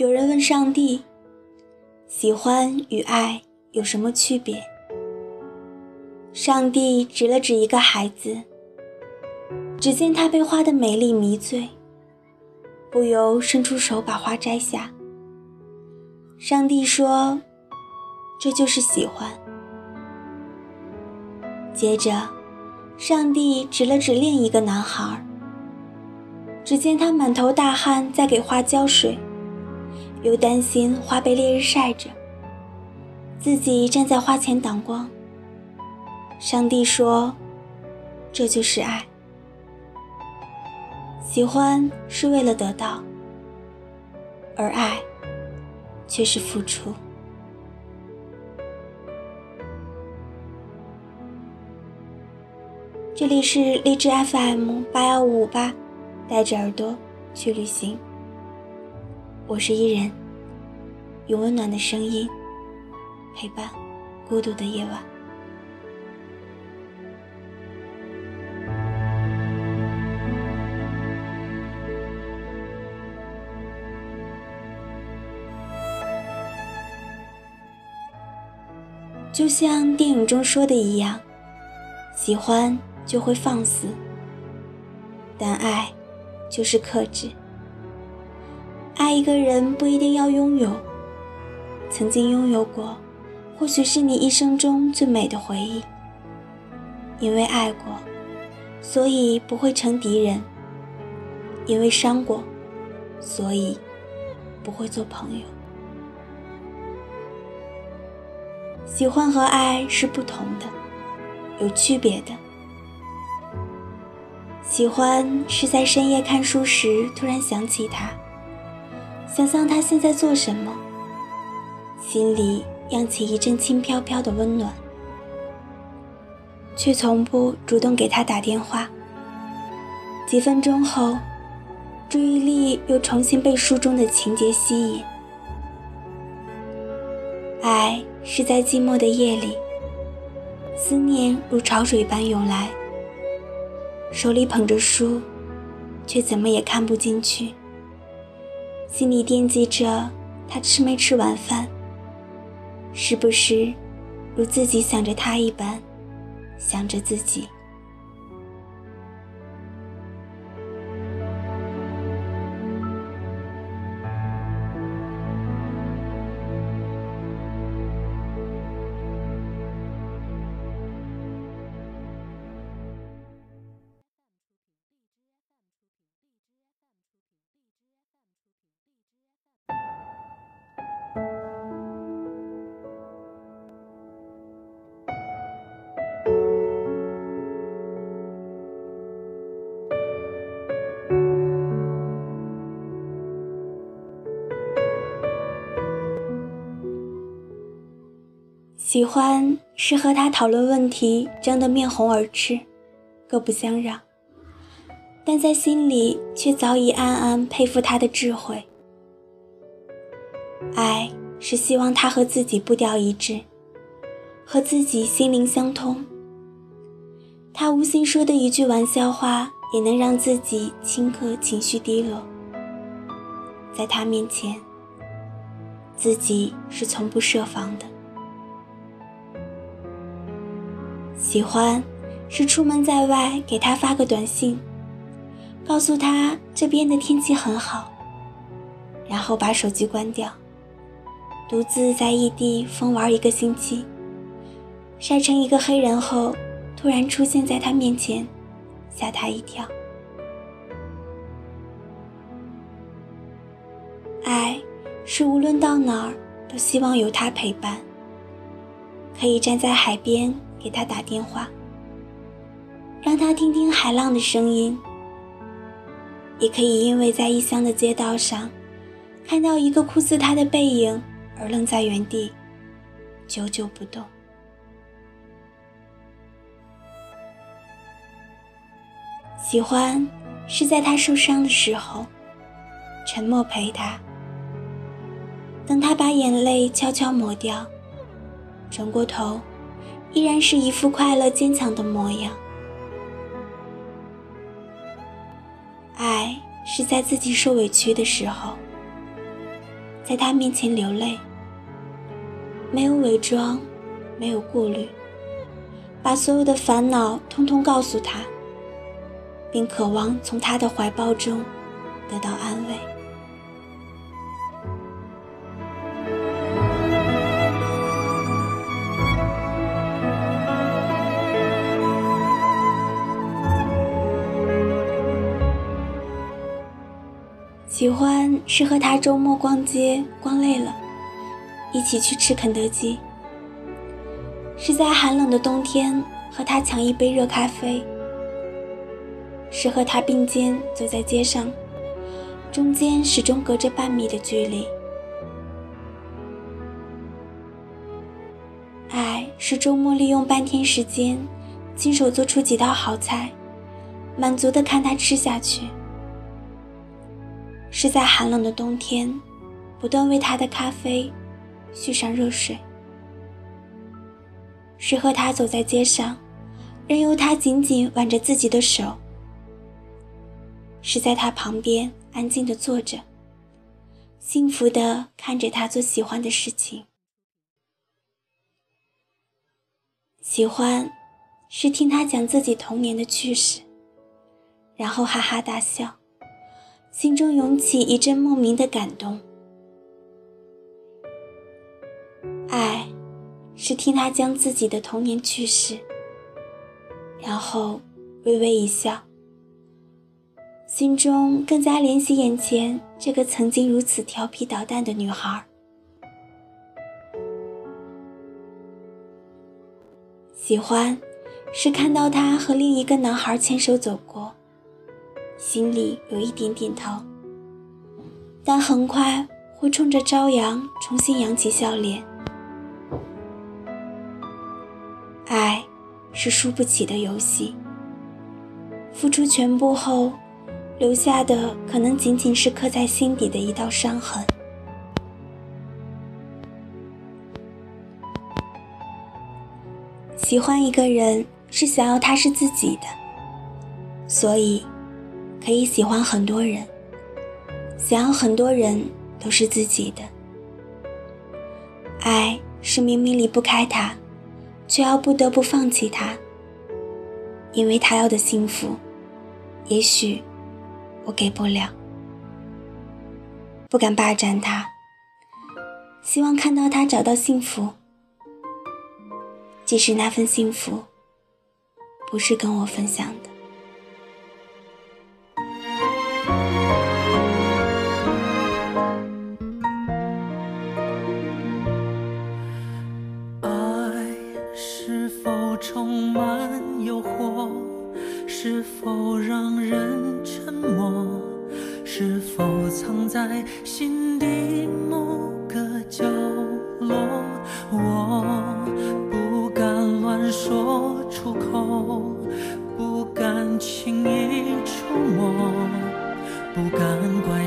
有人问上帝：“喜欢与爱有什么区别？”上帝指了指一个孩子，只见他被花的美丽迷醉，不由伸出手把花摘下。上帝说：“这就是喜欢。”接着，上帝指了指另一个男孩，只见他满头大汗在给花浇水。又担心花被烈日晒着，自己站在花前挡光。上帝说：“这就是爱，喜欢是为了得到，而爱却是付出。”这里是荔枝 FM 八幺五五八，带着耳朵去旅行。我是伊人，用温暖的声音陪伴孤独的夜晚。就像电影中说的一样，喜欢就会放肆，但爱就是克制。爱一个人不一定要拥有，曾经拥有过，或许是你一生中最美的回忆。因为爱过，所以不会成敌人；因为伤过，所以不会做朋友。喜欢和爱是不同的，有区别的。喜欢是在深夜看书时突然想起他。想象他现在做什么，心里漾起一阵轻飘飘的温暖，却从不主动给他打电话。几分钟后，注意力又重新被书中的情节吸引。爱是在寂寞的夜里，思念如潮水般涌来，手里捧着书，却怎么也看不进去。心里惦记着他吃没吃晚饭，时不时如自己想着他一般，想着自己。喜欢是和他讨论问题，争得面红耳赤，各不相让，但在心里却早已暗暗佩服他的智慧。爱是希望他和自己步调一致，和自己心灵相通。他无心说的一句玩笑话，也能让自己顷刻情绪低落。在他面前，自己是从不设防的。喜欢，是出门在外给他发个短信，告诉他这边的天气很好，然后把手机关掉，独自在异地疯玩一个星期，晒成一个黑人后，突然出现在他面前，吓他一跳。爱，是无论到哪儿都希望有他陪伴，可以站在海边。给他打电话，让他听听海浪的声音。也可以因为在异乡的街道上，看到一个酷似他的背影而愣在原地，久久不动。喜欢是在他受伤的时候，沉默陪他，等他把眼泪悄悄抹掉，转过头。依然是一副快乐坚强的模样。爱是在自己受委屈的时候，在他面前流泪，没有伪装，没有顾虑，把所有的烦恼通通告诉他，并渴望从他的怀抱中得到安慰。喜欢是和他周末逛街逛累了，一起去吃肯德基；是在寒冷的冬天和他抢一杯热咖啡；是和他并肩走在街上，中间始终隔着半米的距离。爱是周末利用半天时间，亲手做出几道好菜，满足的看他吃下去。是在寒冷的冬天，不断为他的咖啡续上热水；是和他走在街上，任由他紧紧挽着自己的手；是在他旁边安静的坐着，幸福的看着他做喜欢的事情。喜欢，是听他讲自己童年的趣事，然后哈哈大笑。心中涌起一阵莫名的感动。爱，是听他将自己的童年趣事，然后微微一笑，心中更加怜惜眼前这个曾经如此调皮捣蛋的女孩。喜欢，是看到他和另一个男孩牵手走过。心里有一点点疼，但很快会冲着朝阳重新扬起笑脸。爱是输不起的游戏，付出全部后，留下的可能仅仅是刻在心底的一道伤痕。喜欢一个人是想要他是自己的，所以。可以喜欢很多人，想要很多人都是自己的。爱是明明离不开他，却要不得不放弃他，因为他要的幸福，也许我给不了。不敢霸占他，希望看到他找到幸福，即使那份幸福不是跟我分享的。充满诱惑是否让人沉默？是否藏在心底某个角落？我不敢乱说出口，不敢轻易触摸，不敢怪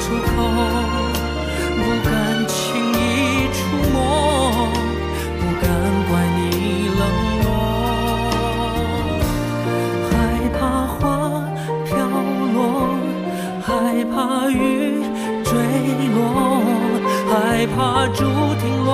出口，不敢轻易触摸，不敢怪你冷落。害怕花飘落，害怕雨坠落，害怕竹亭落，